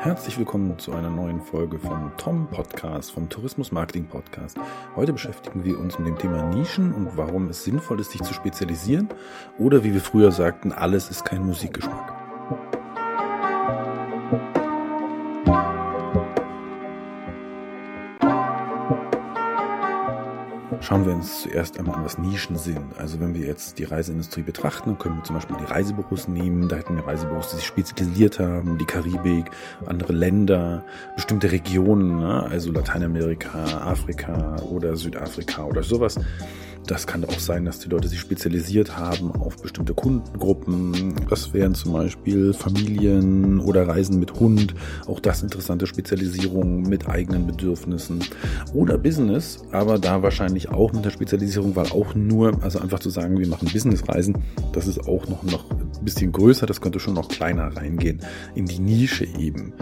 Herzlich willkommen zu einer neuen Folge vom Tom Podcast, vom Tourismus Marketing Podcast. Heute beschäftigen wir uns mit dem Thema Nischen und warum es sinnvoll ist, sich zu spezialisieren oder wie wir früher sagten, alles ist kein Musikgeschmack. Schauen wir uns zuerst einmal an, was Nischen sind. Also wenn wir jetzt die Reiseindustrie betrachten, dann können wir zum Beispiel die Reisebüros nehmen. Da hätten wir Reisebüros, die sich spezialisiert haben, die Karibik, andere Länder, bestimmte Regionen, ne? also Lateinamerika, Afrika oder Südafrika oder sowas. Das kann auch sein, dass die Leute sich spezialisiert haben auf bestimmte Kundengruppen. Das wären zum Beispiel Familien oder Reisen mit Hund. Auch das interessante Spezialisierung mit eigenen Bedürfnissen. Oder Business, aber da wahrscheinlich auch mit der Spezialisierung, weil auch nur, also einfach zu sagen, wir machen Businessreisen, das ist auch noch, noch ein bisschen größer. Das könnte schon noch kleiner reingehen. In die Nische eben.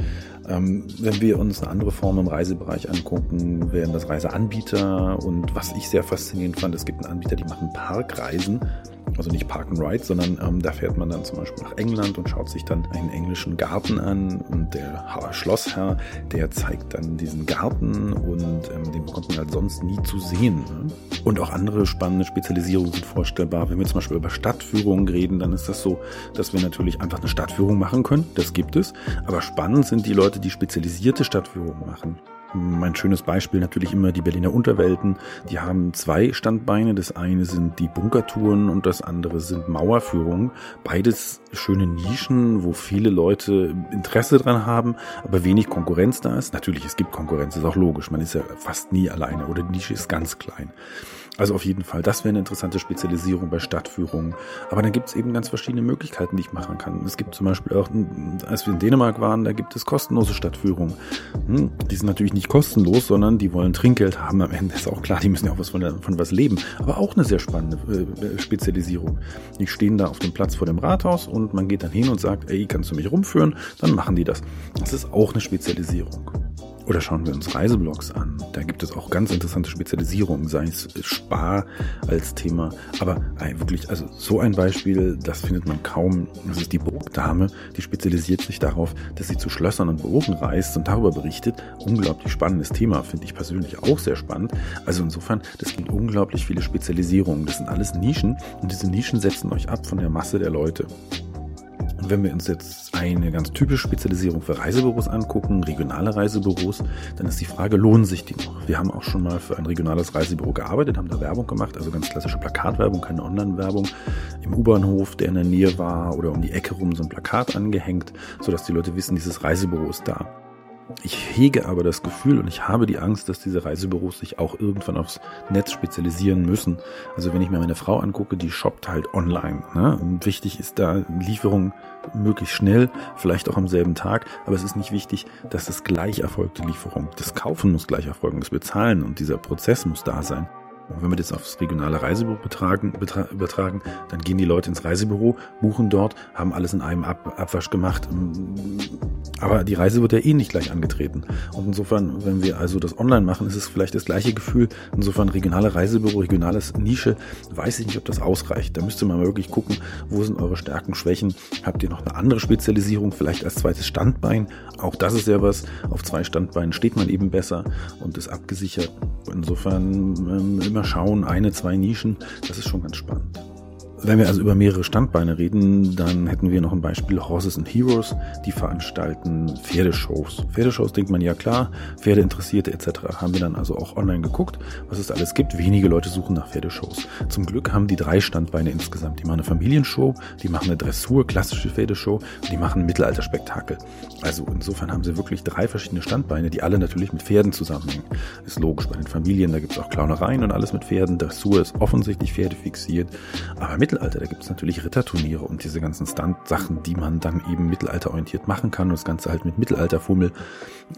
Ähm, wenn wir uns eine andere Form im Reisebereich angucken, wären das Reiseanbieter. Und was ich sehr faszinierend fand, es gibt einen Anbieter, die machen Parkreisen also nicht Park and Ride, sondern ähm, da fährt man dann zum Beispiel nach England und schaut sich dann einen englischen Garten an und der Schlossherr, der zeigt dann diesen Garten und ähm, den bekommt man halt sonst nie zu sehen. Ne? Und auch andere spannende Spezialisierungen sind vorstellbar. Wenn wir zum Beispiel über Stadtführungen reden, dann ist das so, dass wir natürlich einfach eine Stadtführung machen können. Das gibt es. Aber spannend sind die Leute, die spezialisierte Stadtführungen machen. Mein schönes Beispiel natürlich immer die Berliner Unterwelten. Die haben zwei Standbeine. Das eine sind die Bunkertouren und das andere sind Mauerführungen. Beides schöne Nischen, wo viele Leute Interesse dran haben, aber wenig Konkurrenz da ist. Natürlich, es gibt Konkurrenz, ist auch logisch. Man ist ja fast nie alleine oder die Nische ist ganz klein. Also auf jeden Fall, das wäre eine interessante Spezialisierung bei Stadtführungen. Aber dann gibt es eben ganz verschiedene Möglichkeiten, die ich machen kann. Es gibt zum Beispiel auch, als wir in Dänemark waren, da gibt es kostenlose Stadtführungen. Hm, die sind natürlich nicht kostenlos, sondern die wollen Trinkgeld haben. Am Ende ist auch klar, die müssen ja auch was von, von was leben. Aber auch eine sehr spannende äh, Spezialisierung. Die stehen da auf dem Platz vor dem Rathaus und man geht dann hin und sagt, ey, kannst du mich rumführen? Dann machen die das. Das ist auch eine Spezialisierung. Oder schauen wir uns Reiseblogs an. Da gibt es auch ganz interessante Spezialisierungen, sei es Spar als Thema. Aber wirklich, also so ein Beispiel, das findet man kaum. Das ist die Burgdame, die spezialisiert sich darauf, dass sie zu Schlössern und Burgen reist und darüber berichtet. Unglaublich spannendes Thema, finde ich persönlich auch sehr spannend. Also insofern, das gibt unglaublich viele Spezialisierungen. Das sind alles Nischen und diese Nischen setzen euch ab von der Masse der Leute. Und wenn wir uns jetzt eine ganz typische Spezialisierung für Reisebüros angucken, regionale Reisebüros, dann ist die Frage, lohnen sich die noch? Wir haben auch schon mal für ein regionales Reisebüro gearbeitet, haben da Werbung gemacht, also ganz klassische Plakatwerbung, keine Online-Werbung, im U-Bahnhof, der in der Nähe war oder um die Ecke rum so ein Plakat angehängt, sodass die Leute wissen, dieses Reisebüro ist da. Ich hege aber das Gefühl und ich habe die Angst, dass diese Reisebüros sich auch irgendwann aufs Netz spezialisieren müssen. Also wenn ich mir meine Frau angucke, die shoppt halt online. Ne? Wichtig ist da Lieferung möglichst schnell, vielleicht auch am selben Tag, aber es ist nicht wichtig, dass das gleich erfolgte Lieferung. Das Kaufen muss gleich erfolgen, das Bezahlen und dieser Prozess muss da sein. Und wenn wir das aufs regionale Reisebüro betragen, betra übertragen, dann gehen die Leute ins Reisebüro, buchen dort, haben alles in einem Ab Abwasch gemacht. Aber die Reise wird ja eh nicht gleich angetreten. Und insofern, wenn wir also das online machen, ist es vielleicht das gleiche Gefühl. Insofern regionale Reisebüro, regionales Nische, weiß ich nicht, ob das ausreicht. Da müsste man mal wirklich gucken, wo sind eure Stärken, Schwächen. Habt ihr noch eine andere Spezialisierung, vielleicht als zweites Standbein? Auch das ist ja was. Auf zwei Standbeinen steht man eben besser und ist abgesichert. Insofern ähm, immer schauen, eine, zwei Nischen, das ist schon ganz spannend. Wenn wir also über mehrere Standbeine reden, dann hätten wir noch ein Beispiel Horses and Heroes, die veranstalten Pferdeshows. Pferdeshows denkt man ja klar, Pferdeinteressierte etc. haben wir dann also auch online geguckt, was es alles gibt. Wenige Leute suchen nach Pferdeshows. Zum Glück haben die drei Standbeine insgesamt. Die machen eine Familienshow, die machen eine Dressur, klassische Pferdeshow und die machen ein Mittelalterspektakel. Also insofern haben sie wirklich drei verschiedene Standbeine, die alle natürlich mit Pferden zusammenhängen. Ist logisch, bei den Familien, da gibt es auch Clownereien und alles mit Pferden. Dressur ist offensichtlich pferdefixiert, aber mit Mittelalter, da gibt es natürlich Ritterturniere und diese ganzen Stunt-Sachen, die man dann eben mittelalterorientiert machen kann und das Ganze halt mit Mittelalterfummel.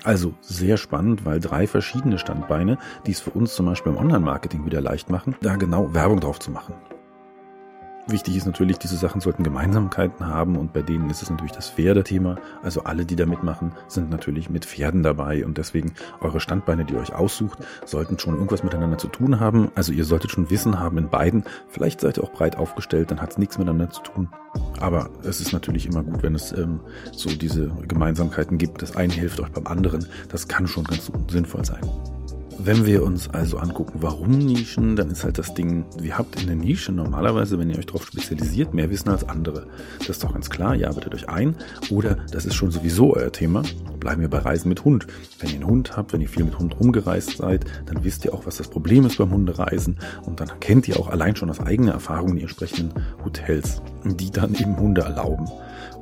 Also sehr spannend, weil drei verschiedene Standbeine, die es für uns zum Beispiel im Online-Marketing wieder leicht machen, da genau Werbung drauf zu machen. Wichtig ist natürlich, diese Sachen sollten Gemeinsamkeiten haben und bei denen ist es natürlich das Pferdethema. Also alle, die da mitmachen, sind natürlich mit Pferden dabei und deswegen eure Standbeine, die ihr euch aussucht, sollten schon irgendwas miteinander zu tun haben. Also ihr solltet schon Wissen haben in beiden. Vielleicht seid ihr auch breit aufgestellt, dann hat es nichts miteinander zu tun. Aber es ist natürlich immer gut, wenn es ähm, so diese Gemeinsamkeiten gibt. Das eine hilft euch beim anderen. Das kann schon ganz sinnvoll sein. Wenn wir uns also angucken, warum Nischen, dann ist halt das Ding, ihr habt in der Nische normalerweise, wenn ihr euch darauf spezialisiert, mehr Wissen als andere. Das ist doch ganz klar, ihr arbeitet euch ein oder das ist schon sowieso euer Thema. Bleiben wir bei Reisen mit Hund. Wenn ihr einen Hund habt, wenn ihr viel mit Hund rumgereist seid, dann wisst ihr auch, was das Problem ist beim Hundereisen und dann kennt ihr auch allein schon aus eigener Erfahrung die entsprechenden Hotels, die dann eben Hunde erlauben.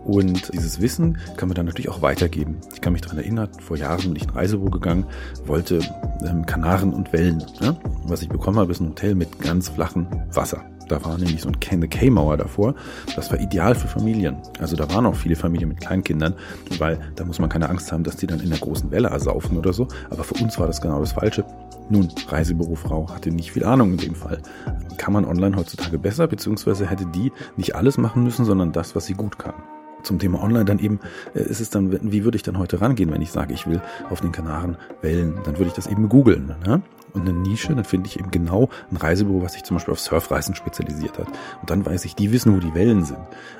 Und dieses Wissen kann man dann natürlich auch weitergeben. Ich kann mich daran erinnern, vor Jahren bin ich in Reisebüro gegangen, wollte ähm, Kanaren und Wellen. Ja? Was ich bekommen habe, ist ein Hotel mit ganz flachem Wasser. Da war nämlich so eine K-Mauer davor. Das war ideal für Familien. Also da waren auch viele Familien mit Kleinkindern, weil da muss man keine Angst haben, dass die dann in der großen Welle ersaufen oder so. Aber für uns war das genau das Falsche. Nun, Reisebürofrau hatte nicht viel Ahnung in dem Fall. Kann man online heutzutage besser, beziehungsweise hätte die nicht alles machen müssen, sondern das, was sie gut kann zum Thema Online dann eben, äh, ist es dann, wie würde ich dann heute rangehen, wenn ich sage, ich will auf den Kanaren wählen, dann würde ich das eben googeln. Ne? Und eine Nische, dann finde ich eben genau ein Reisebüro, was sich zum Beispiel auf Surfreisen spezialisiert hat. Und dann weiß ich, die wissen, wo die Wellen sind.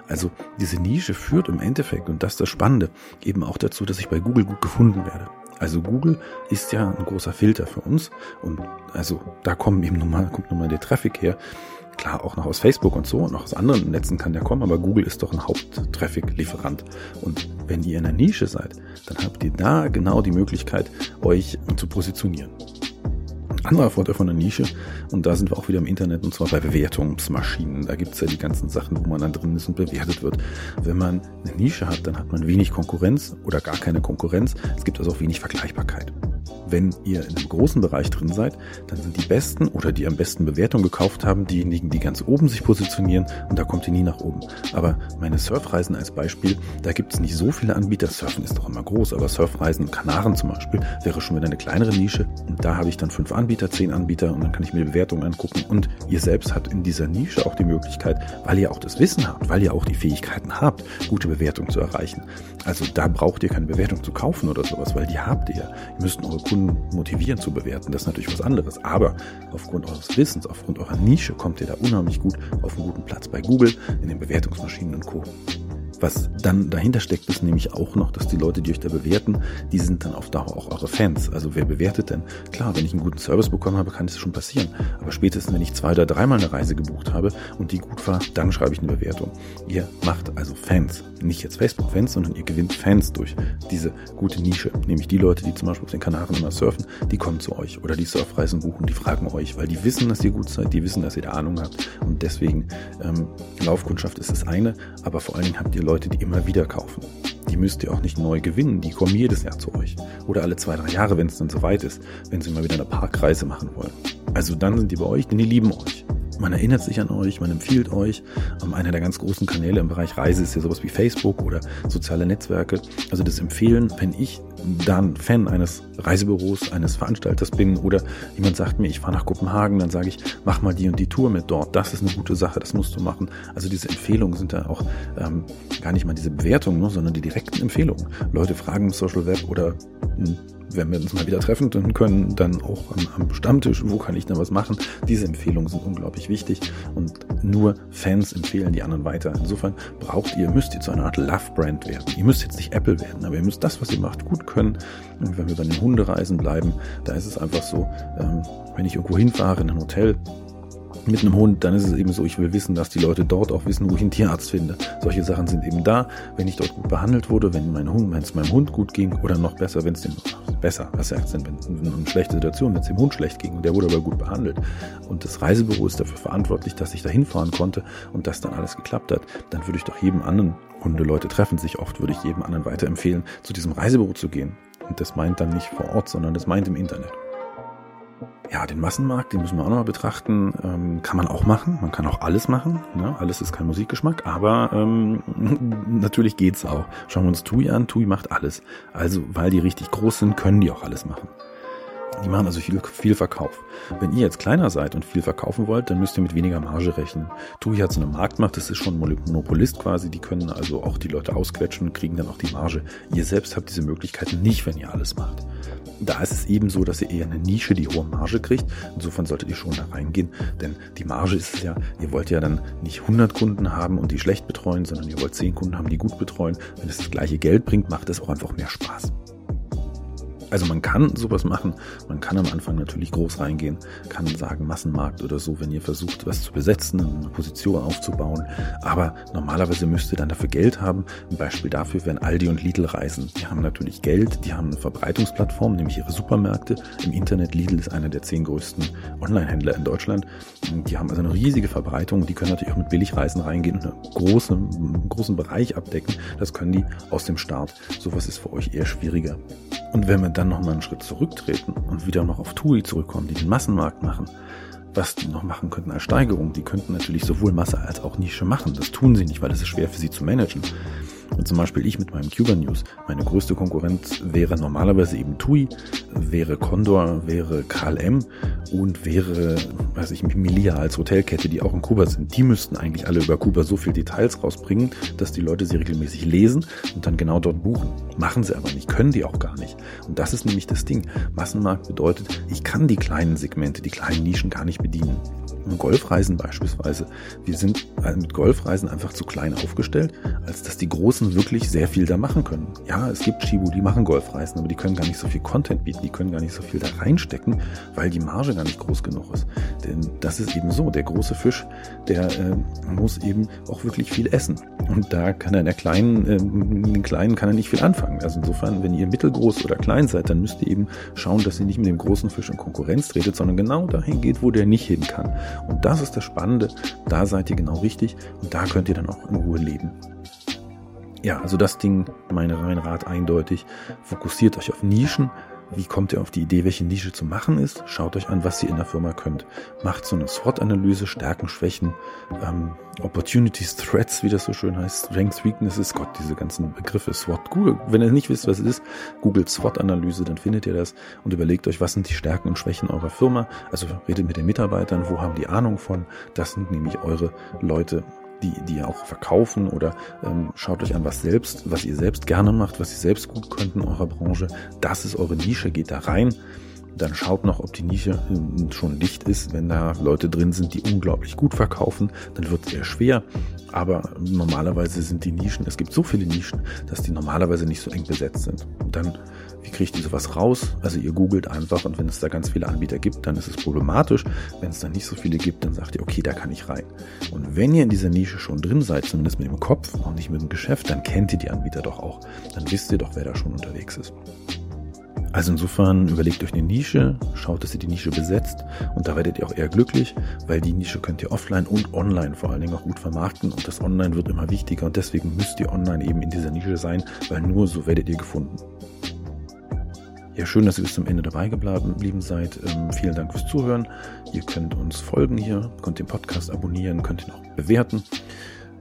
Also diese Nische führt im Endeffekt, und das ist das Spannende, eben auch dazu, dass ich bei Google gut gefunden werde. Also Google ist ja ein großer Filter für uns und also da kommen eben nochmal, kommt nochmal der Traffic her. Klar, auch noch aus Facebook und so und auch aus anderen Netzen kann der kommen, aber Google ist doch ein Haupt-Traffic-Lieferant. Und wenn ihr in der Nische seid, dann habt ihr da genau die Möglichkeit, euch zu positionieren. Anderer Vorteil von der Nische, und da sind wir auch wieder im Internet, und zwar bei Bewertungsmaschinen. Da gibt's ja die ganzen Sachen, wo man dann drin ist und bewertet wird. Wenn man eine Nische hat, dann hat man wenig Konkurrenz oder gar keine Konkurrenz. Es gibt also auch wenig Vergleichbarkeit wenn ihr in einem großen Bereich drin seid, dann sind die besten oder die am besten Bewertung gekauft haben, diejenigen, die ganz oben sich positionieren und da kommt ihr nie nach oben. Aber meine Surfreisen als Beispiel, da gibt es nicht so viele Anbieter. Surfen ist doch immer groß, aber Surfreisen, Kanaren zum Beispiel, wäre schon wieder eine kleinere Nische. Und da habe ich dann fünf Anbieter, zehn Anbieter und dann kann ich mir die Bewertungen angucken. Und ihr selbst habt in dieser Nische auch die Möglichkeit, weil ihr auch das Wissen habt, weil ihr auch die Fähigkeiten habt, gute Bewertungen zu erreichen. Also da braucht ihr keine Bewertung zu kaufen oder sowas, weil die habt ihr. Ihr müsst eure Kunden motivieren zu bewerten. Das ist natürlich was anderes. Aber aufgrund eures Wissens, aufgrund eurer Nische kommt ihr da unheimlich gut auf einen guten Platz bei Google, in den Bewertungsmaschinen und Co. Was dann dahinter steckt, ist nämlich auch noch, dass die Leute, die euch da bewerten, die sind dann auf Dauer auch eure Fans. Also wer bewertet denn? Klar, wenn ich einen guten Service bekommen habe, kann das schon passieren. Aber spätestens, wenn ich zwei oder dreimal eine Reise gebucht habe und die gut war, dann schreibe ich eine Bewertung. Ihr macht also Fans. Nicht jetzt Facebook-Fans, sondern ihr gewinnt Fans durch diese gute Nische. Nämlich die Leute, die zum Beispiel auf den Kanaren immer surfen, die kommen zu euch. Oder die Surfreisen buchen, die fragen euch, weil die wissen, dass ihr gut seid, die wissen, dass ihr da Ahnung habt. Und deswegen, ähm, Laufkundschaft ist das eine, aber vor allen Dingen habt ihr Leute, die immer wieder kaufen. Die müsst ihr auch nicht neu gewinnen, die kommen jedes Jahr zu euch. Oder alle zwei, drei Jahre, wenn es dann soweit ist, wenn sie mal wieder eine Parkreise machen wollen. Also dann sind die bei euch, denn die lieben euch. Man erinnert sich an euch, man empfiehlt euch. Ähm, einer der ganz großen Kanäle im Bereich Reise ist ja sowas wie Facebook oder soziale Netzwerke. Also das Empfehlen, wenn ich dann Fan eines Reisebüros, eines Veranstalters bin oder jemand sagt mir, ich fahre nach Kopenhagen, dann sage ich, mach mal die und die Tour mit dort. Das ist eine gute Sache, das musst du machen. Also diese Empfehlungen sind da auch ähm, gar nicht mal diese Bewertungen, ne, sondern die direkten Empfehlungen. Leute fragen im Social Web oder hm, wenn wir uns mal wieder treffen können, dann auch am, am Stammtisch, wo kann ich denn was machen? Diese Empfehlungen sind unglaublich wichtig und nur Fans empfehlen die anderen weiter. Insofern braucht ihr, müsst ihr zu einer Art Love-Brand werden. Ihr müsst jetzt nicht Apple werden, aber ihr müsst das, was ihr macht, gut können. Und wenn wir bei den Hundereisen bleiben, da ist es einfach so, ähm, wenn ich irgendwo hinfahre in ein Hotel, mit einem Hund, dann ist es eben so, ich will wissen, dass die Leute dort auch wissen, wo ich einen Tierarzt finde. Solche Sachen sind eben da. Wenn ich dort gut behandelt wurde, wenn mein Hund, wenn es meinem Hund gut ging oder noch besser, wenn es dem besser, was sagt denn, wenn eine schlechte Situation, wenn es dem Hund schlecht ging und der wurde aber gut behandelt und das Reisebüro ist dafür verantwortlich, dass ich da hinfahren konnte und dass dann alles geklappt hat, dann würde ich doch jedem anderen Hundeleute treffen sich oft, würde ich jedem anderen weiterempfehlen, zu diesem Reisebüro zu gehen. Und das meint dann nicht vor Ort, sondern das meint im Internet. Ja, den Massenmarkt, den müssen wir auch nochmal betrachten. Ähm, kann man auch machen. Man kann auch alles machen. Ne? Alles ist kein Musikgeschmack, aber ähm, natürlich geht's auch. Schauen wir uns TUI an. TUI macht alles. Also, weil die richtig groß sind, können die auch alles machen. Die machen also viel, viel Verkauf. Wenn ihr jetzt kleiner seid und viel verkaufen wollt, dann müsst ihr mit weniger Marge rechnen. TUI hat so eine Marktmacht, das ist schon Monopolist quasi, die können also auch die Leute ausquetschen und kriegen dann auch die Marge. Ihr selbst habt diese Möglichkeiten nicht, wenn ihr alles macht. Da ist es eben so, dass ihr eher eine Nische die hohe Marge kriegt. Insofern solltet ihr schon da reingehen, denn die Marge ist es ja, ihr wollt ja dann nicht 100 Kunden haben und die schlecht betreuen, sondern ihr wollt 10 Kunden haben, die gut betreuen. Wenn es das gleiche Geld bringt, macht es auch einfach mehr Spaß. Also man kann sowas machen, man kann am Anfang natürlich groß reingehen, kann sagen Massenmarkt oder so, wenn ihr versucht, was zu besetzen, eine Position aufzubauen. Aber normalerweise müsst ihr dann dafür Geld haben. Ein Beispiel dafür wären Aldi und Lidl reisen. Die haben natürlich Geld, die haben eine Verbreitungsplattform, nämlich ihre Supermärkte. Im Internet, Lidl ist einer der zehn größten Online-Händler in Deutschland. Die haben also eine riesige Verbreitung. Die können natürlich auch mit Billigreisen reingehen und einen großen, einen großen Bereich abdecken. Das können die aus dem Start. Sowas ist für euch eher schwieriger. Und wenn wir dann nochmal einen Schritt zurücktreten und wieder noch auf TUI zurückkommen, die den Massenmarkt machen, was die noch machen könnten als Steigerung, die könnten natürlich sowohl Masse als auch Nische machen. Das tun sie nicht, weil es ist schwer für sie zu managen. Und zum Beispiel ich mit meinem Cuba News. Meine größte Konkurrenz wäre normalerweise eben TUI, wäre Condor, wäre KLM und wäre, weiß ich, Milia als Hotelkette, die auch in Kuba sind. Die müssten eigentlich alle über Kuba so viel Details rausbringen, dass die Leute sie regelmäßig lesen und dann genau dort buchen. Machen sie aber nicht, können die auch gar nicht. Und das ist nämlich das Ding. Massenmarkt bedeutet, ich kann die kleinen Segmente, die kleinen Nischen gar nicht bedienen. Golfreisen beispielsweise. Wir sind äh, mit Golfreisen einfach zu klein aufgestellt, als dass die Großen wirklich sehr viel da machen können. Ja, es gibt Shibu, die machen Golfreisen, aber die können gar nicht so viel Content bieten, die können gar nicht so viel da reinstecken, weil die Marge gar nicht groß genug ist. Denn das ist eben so, der große Fisch, der äh, muss eben auch wirklich viel essen. Und da kann er in der kleinen, äh, in den kleinen kann er nicht viel anfangen. Also insofern, wenn ihr mittelgroß oder klein seid, dann müsst ihr eben schauen, dass ihr nicht mit dem großen Fisch in Konkurrenz tretet, sondern genau dahin geht, wo der nicht hin kann. Und das ist das Spannende. Da seid ihr genau richtig und da könnt ihr dann auch in Ruhe leben. Ja, also das Ding, meine rein Rat eindeutig. Fokussiert euch auf Nischen, wie kommt ihr auf die Idee, welche Nische zu machen ist? Schaut euch an, was ihr in der Firma könnt. Macht so eine SWOT-Analyse, Stärken, Schwächen, ähm, Opportunities, Threats, wie das so schön heißt, Strengths, Weaknesses, Gott, diese ganzen Begriffe, SWOT. Google, wenn ihr nicht wisst, was es ist, googelt SWOT-Analyse, dann findet ihr das und überlegt euch, was sind die Stärken und Schwächen eurer Firma. Also redet mit den Mitarbeitern, wo haben die Ahnung von? Das sind nämlich eure Leute, die, die auch verkaufen oder ähm, schaut euch an, was selbst, was ihr selbst gerne macht, was ihr selbst gut könnt in eurer Branche. Das ist eure Nische, geht da rein. Dann schaut noch, ob die Nische ähm, schon dicht ist. Wenn da Leute drin sind, die unglaublich gut verkaufen, dann wird es eher schwer. Aber normalerweise sind die Nischen, es gibt so viele Nischen, dass die normalerweise nicht so eng besetzt sind. Und dann wie kriegt ihr sowas raus? Also ihr googelt einfach und wenn es da ganz viele Anbieter gibt, dann ist es problematisch. Wenn es da nicht so viele gibt, dann sagt ihr, okay, da kann ich rein. Und wenn ihr in dieser Nische schon drin seid, zumindest mit dem Kopf, noch nicht mit dem Geschäft, dann kennt ihr die Anbieter doch auch. Dann wisst ihr doch, wer da schon unterwegs ist. Also insofern überlegt euch eine Nische, schaut, dass ihr die Nische besetzt und da werdet ihr auch eher glücklich, weil die Nische könnt ihr offline und online vor allen Dingen auch gut vermarkten und das Online wird immer wichtiger und deswegen müsst ihr online eben in dieser Nische sein, weil nur so werdet ihr gefunden. Ja, schön, dass ihr bis zum Ende dabei geblieben seid. Ähm, vielen Dank fürs Zuhören. Ihr könnt uns folgen hier, könnt den Podcast abonnieren, könnt ihn auch bewerten.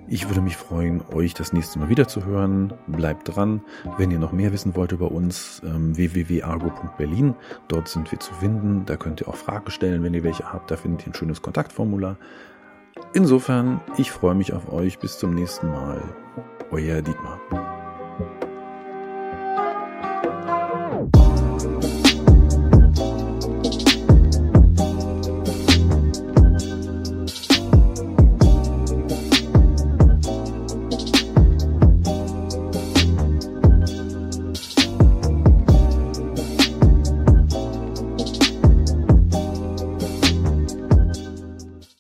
Ich würde mich freuen, euch das nächste Mal wieder zu hören. Bleibt dran. Wenn ihr noch mehr wissen wollt über uns, ähm, www.argo.berlin. Dort sind wir zu finden. Da könnt ihr auch Fragen stellen, wenn ihr welche habt. Da findet ihr ein schönes Kontaktformular. Insofern, ich freue mich auf euch. Bis zum nächsten Mal. Euer Dietmar.